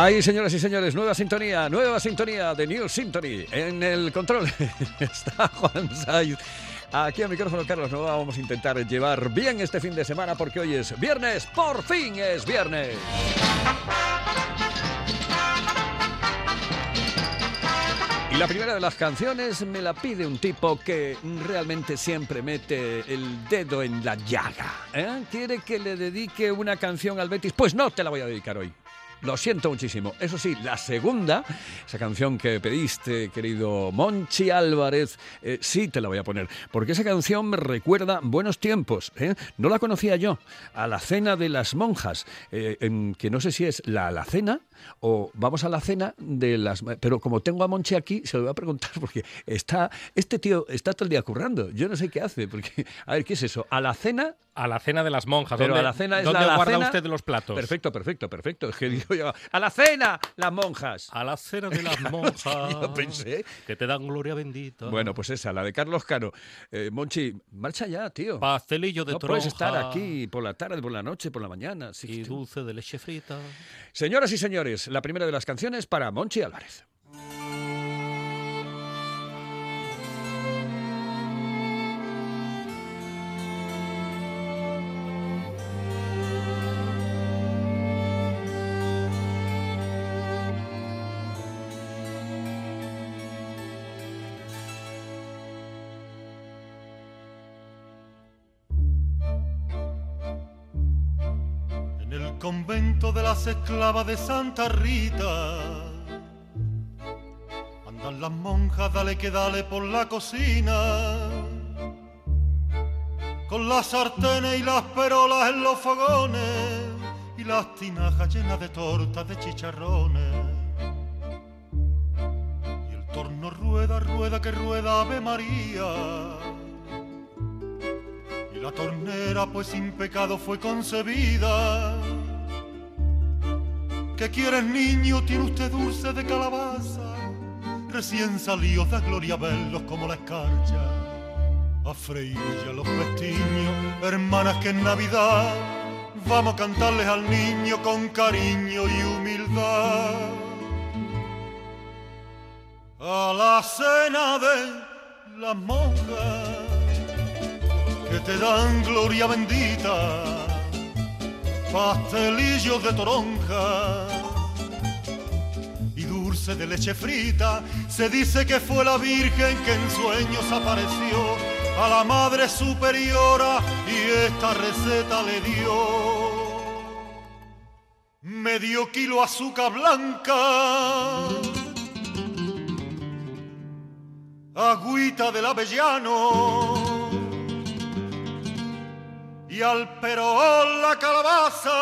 Ahí, señoras y señores, nueva sintonía, nueva sintonía de New Symphony. En el control está Juan Saiz. Aquí al micrófono Carlos Nova vamos a intentar llevar bien este fin de semana porque hoy es viernes, por fin es viernes. Y la primera de las canciones me la pide un tipo que realmente siempre mete el dedo en la llaga. ¿eh? ¿Quiere que le dedique una canción al Betis? Pues no te la voy a dedicar hoy. Lo siento muchísimo. Eso sí, la segunda, esa canción que pediste, querido Monchi Álvarez, eh, sí te la voy a poner. Porque esa canción me recuerda buenos tiempos. ¿eh? No la conocía yo. A la cena de las monjas. eh, en- que no sé si es la alacena o vamos a la cena de las... Pero como tengo a Monchi aquí, se lo voy a preguntar porque está... Este tío está todo el día currando. Yo no sé qué hace. Porque, a ver, ¿qué es eso? ¿A la cena? A la cena de las monjas. Pero ¿Dónde, a la cena es ¿dónde la guarda usted los platos? Perfecto, perfecto, perfecto. Es que digo yo, ¡a la cena, las monjas! A la cena de las monjas. Yo pensé. Que te dan gloria bendita. Bueno, pues esa, la de Carlos Cano. Eh, Monchi, marcha ya, tío. Pastelillo de no puedes estar aquí por la tarde, por la noche, por la mañana. Sí, Y dulce de leche frita. Señoras y señores, la primera de las canciones para Monchi Álvarez. Convento de las esclavas de Santa Rita andan las monjas, dale que dale por la cocina, con las sartenes y las perolas en los fogones y las tinajas llenas de tortas de chicharrones. Y el torno rueda, rueda que rueda Ave María. Y la tornera pues sin pecado fue concebida. ¿Qué quieres niño? Tiene usted dulce de calabaza. Recién salidos da gloria verlos como la escarcha. A freír ya los pestiños, hermanas que en Navidad vamos a cantarles al niño con cariño y humildad. A la cena de las monjas que te dan gloria bendita, pastelillos de toronja y dulce de leche frita. Se dice que fue la Virgen que en sueños apareció a la Madre Superiora y esta receta le dio. Medio kilo azúcar blanca, agüita del avellano y al perón la calabaza.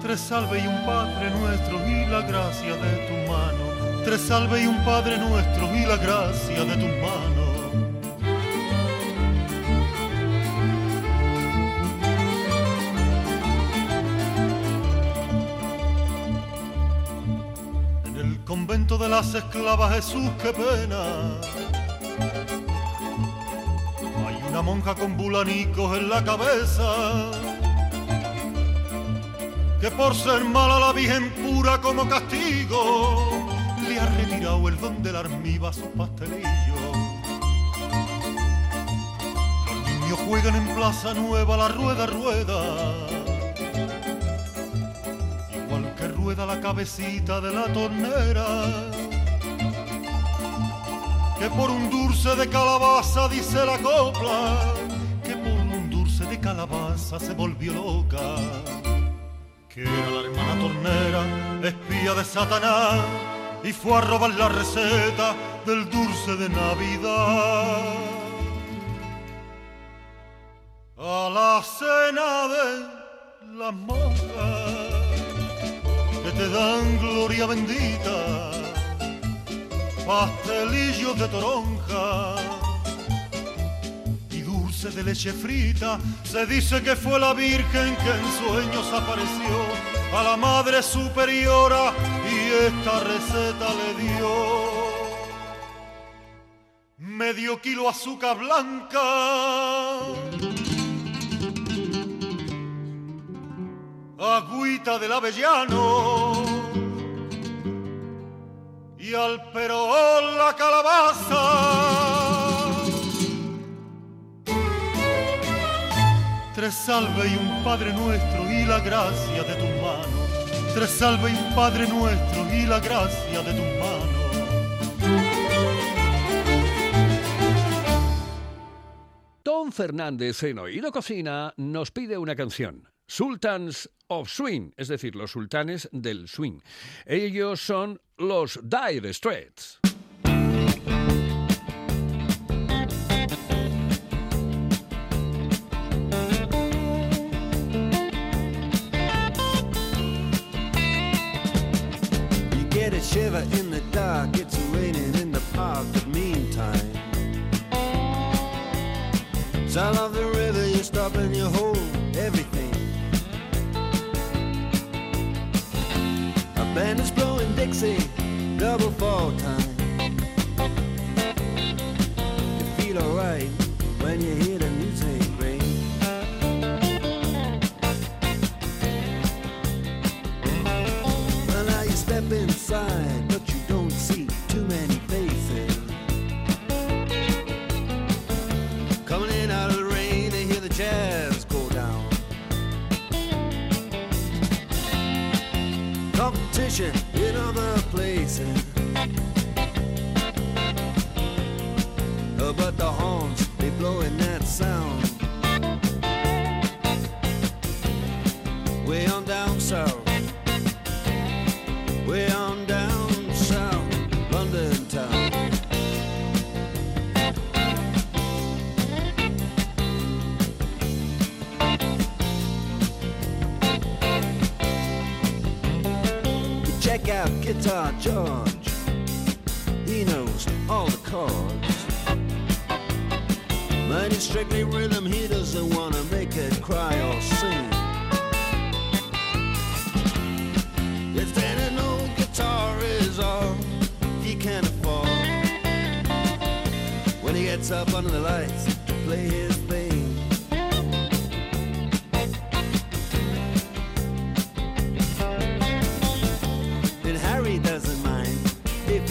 Tres salve y un Padre nuestro y la gracia de tu mano. Tres salve y un Padre nuestro y la gracia de tu mano. Convento de las esclavas Jesús, qué pena. Monja con bulanicos en la cabeza. Que por ser mala la Virgen pura como castigo, le ha retirado el don del armiva a sus pastelillos. Los niños juegan en Plaza Nueva la rueda, rueda igual que rueda la cabecita de la tornera que por un dulce de calabaza dice la copla, que por un dulce de calabaza se volvió loca, que era la hermana tornera, espía de Satanás, y fue a robar la receta del dulce de Navidad. A la cena de las monjas que te dan gloria bendita pastelillos de toronja y dulce de leche frita. Se dice que fue la Virgen que en sueños apareció a la Madre Superiora y esta receta le dio. Medio kilo azúcar blanca agüita del avellano y al perón la calabaza. Tres salve y un Padre nuestro y la gracia de tus manos. Tres salve y un Padre nuestro y la gracia de tus manos. Tom Fernández en Oído Cocina nos pide una canción. Sultans of Swing, es decir, los sultanes del swing. Ellos son los Dire Straits. Shiver in the dark, it's raining in the park, but meantime. Sound of the river, you hold band is blowing Dixie, double fall time. You feel alright when you hear the music Competition in other places. Uh, But the horns, they blowing that sound. Guitar George. He knows all the chords. But it's strictly rhythm, he doesn't wanna make it cry or sing. If then an old guitar is all he can afford, when he gets up under the lights to play his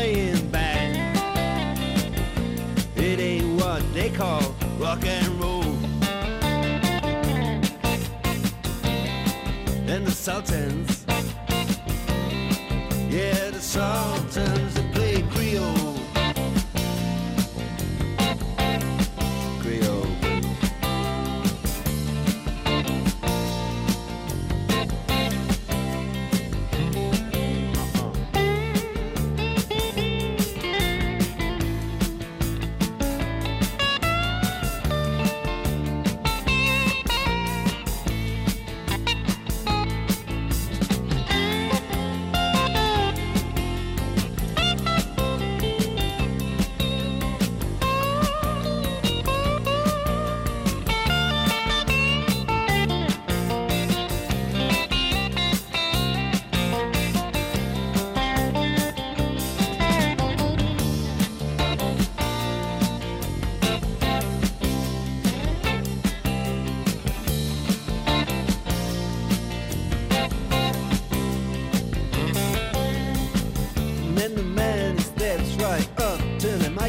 playing band. It ain't what they call rock and roll. And the Sultans, yeah, the Sultans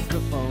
microphone.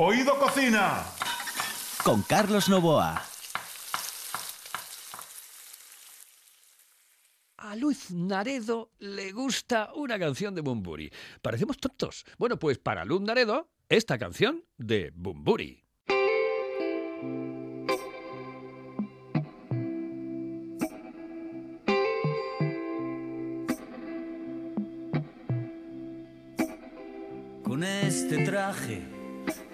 Oído cocina. Con Carlos Novoa. A Luz Naredo le gusta una canción de Bumburi. Parecemos tontos. Bueno, pues para Luz Naredo, esta canción de Bumburi. Con este traje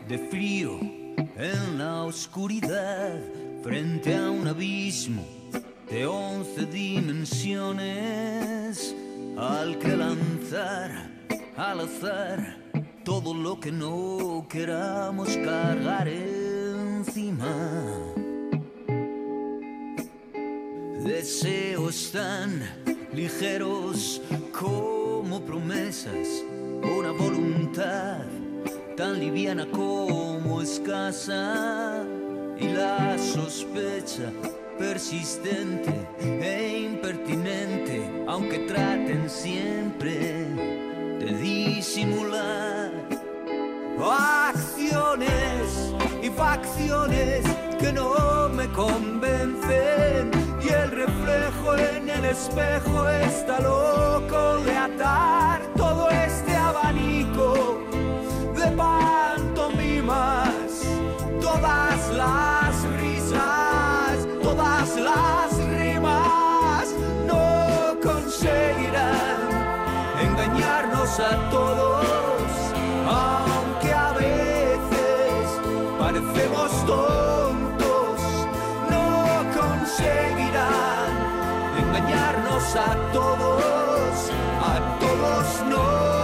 de frío en la oscuridad, frente a un abismo de once dimensiones, al que lanzar al azar todo lo que no queramos cargar encima. Deseos tan ligeros como promesas, una voluntad tan liviana como escasa y la sospecha persistente e impertinente, aunque traten siempre de disimular acciones y facciones que no me convencen. Y el reflejo en el espejo está loco de atar todo este abanico las risas, todas las rimas no conseguirán engañarnos a todos, aunque a veces parecemos tontos, no conseguirán engañarnos a todos, a todos no.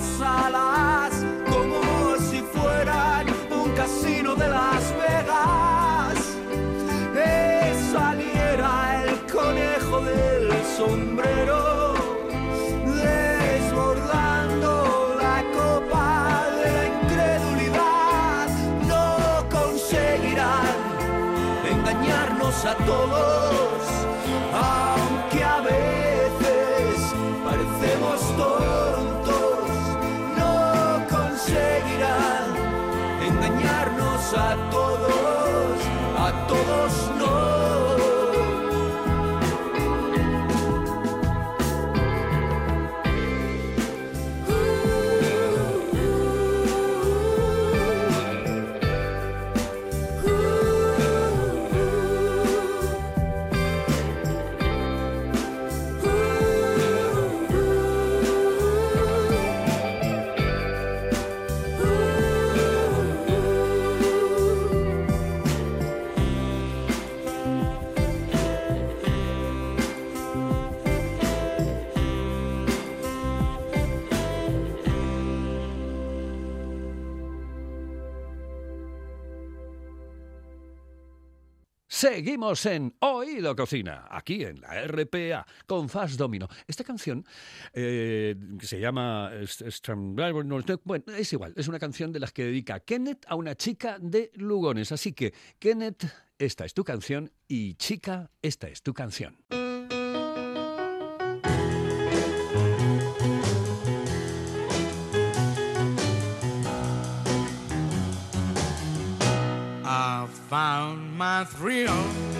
side. Seguimos en Hoy lo Cocina, aquí en la RPA, con Fast Domino. Esta canción eh, se llama... Bueno, es igual, es una canción de las que dedica Kenneth a una chica de Lugones. Así que, Kenneth, esta es tu canción y chica, esta es tu canción. my thrill.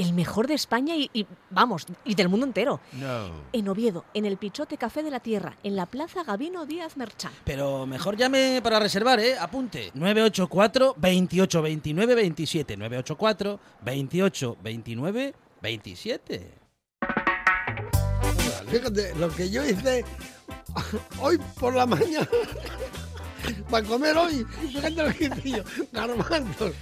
El mejor de España y, y, vamos, y del mundo entero. No. En Oviedo, en el Pichote Café de la Tierra, en la Plaza Gabino Díaz Merchán. Pero mejor llame para reservar, ¿eh? Apunte. 984 28 29 27. 984 28 29 27. Fíjate, lo que yo hice hoy por la mañana para comer hoy, fíjate lo que hice yo, garbanzos,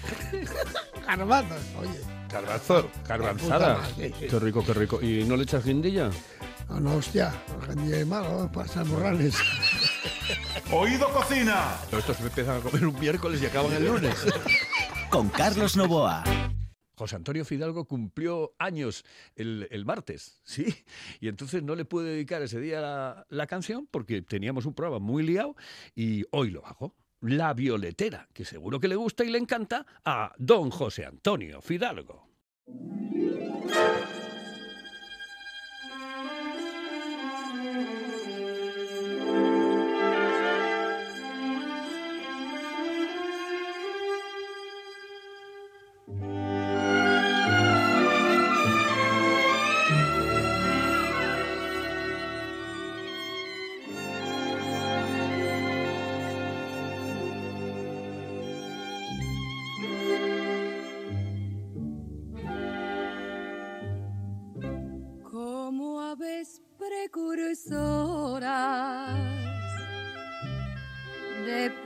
garbanzos, oye. Garbanzo, garbanzada. sí. Qué rico, qué rico. ¿Y no le echas guindilla? No, no, hostia, el es malo, pasa morrales. Oído Cocina. Estos empiezan a comer un miércoles y acaban el lunes. Con Carlos Novoa. José Antonio Fidalgo cumplió años el, el martes, ¿sí? Y entonces no le pude dedicar ese día la, la canción porque teníamos un programa muy liado y hoy lo hago. La Violetera, que seguro que le gusta y le encanta a don José Antonio Fidalgo.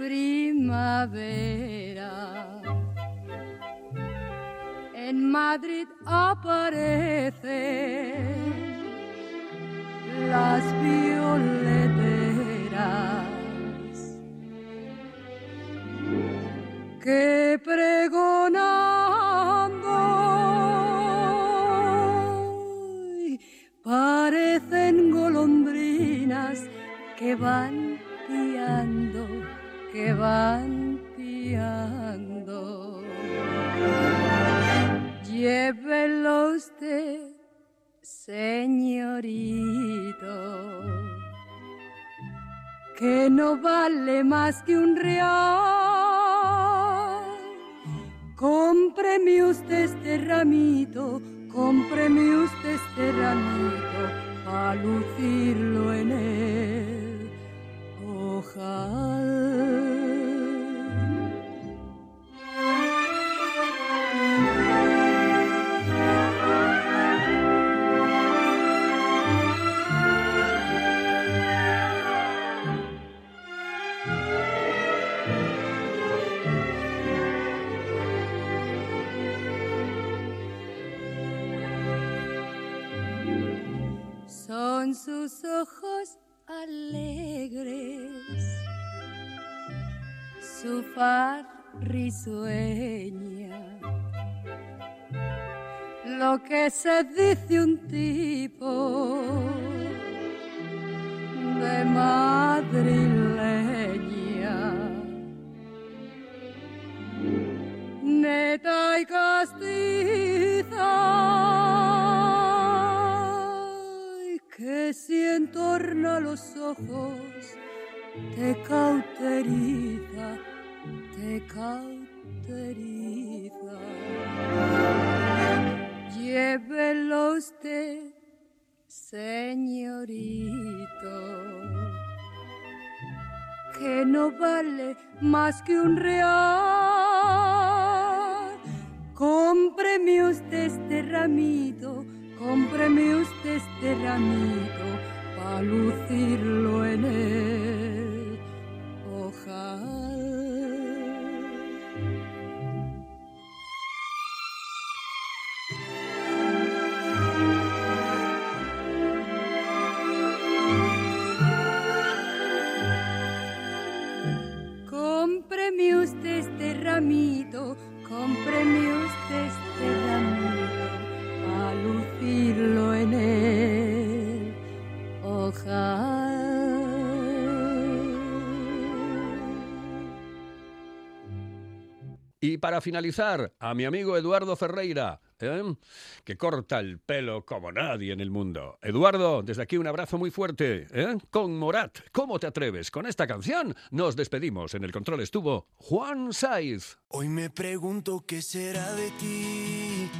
Primavera. En Madrid aparecen las violeteras que no vale más que un real. Cómpreme usted este ramito, cómpreme usted este ramito, a lucirlo en el ojal. Su faz risueña. Lo que se dice un tipo de madrileña. Neta y castiza que si entorna los ojos te cauteriza, te cauteriza. Llévelo usted, señorito, que no vale más que un real. Cómpreme usted este ramito, cómpreme usted este ramito, para lucirlo en el ojal. Y para finalizar, a mi amigo Eduardo Ferreira, ¿eh? que corta el pelo como nadie en el mundo. Eduardo, desde aquí un abrazo muy fuerte. ¿eh? Con Morat, ¿cómo te atreves? Con esta canción nos despedimos. En el control estuvo Juan Saiz. Hoy me pregunto qué será de ti.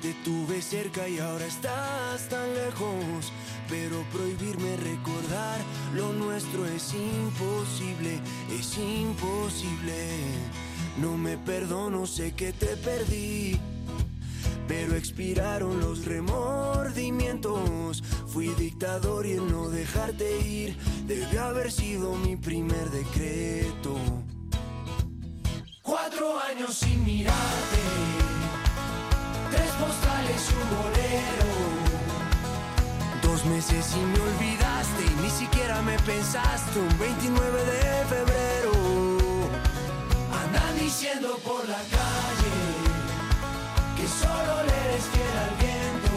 Te tuve cerca y ahora estás tan lejos. Pero prohibirme recordar lo nuestro es imposible, es imposible. No me perdono, sé que te perdí. Pero expiraron los remordimientos. Fui dictador y el no dejarte ir debe haber sido mi primer decreto. Cuatro años sin mirarte, tres postales y un bolero. Dos meses y me olvidaste y ni siquiera me pensaste. Un 29 de febrero, diciendo por la calle que solo le eres fiel al viento.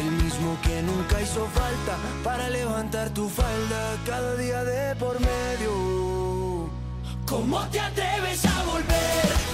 El mismo que nunca hizo falta para levantar tu falda cada día de por medio. ¿Cómo te atreves a volver?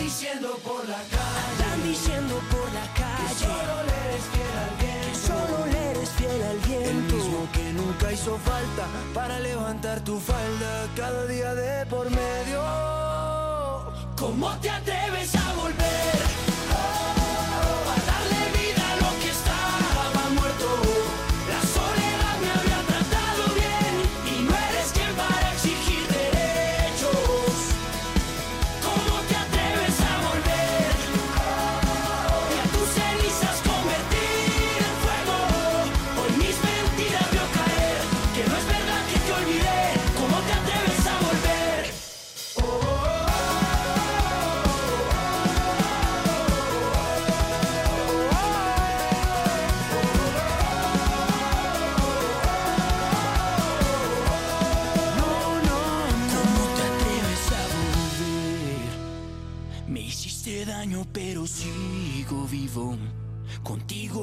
Diciendo por la calle. Andan diciendo por la calle. Que solo le eres fiel al viento. Que solo le eres fiel al viento. El mismo que nunca hizo falta para levantar tu falda cada día de por medio. ¿Cómo te atreves a volver?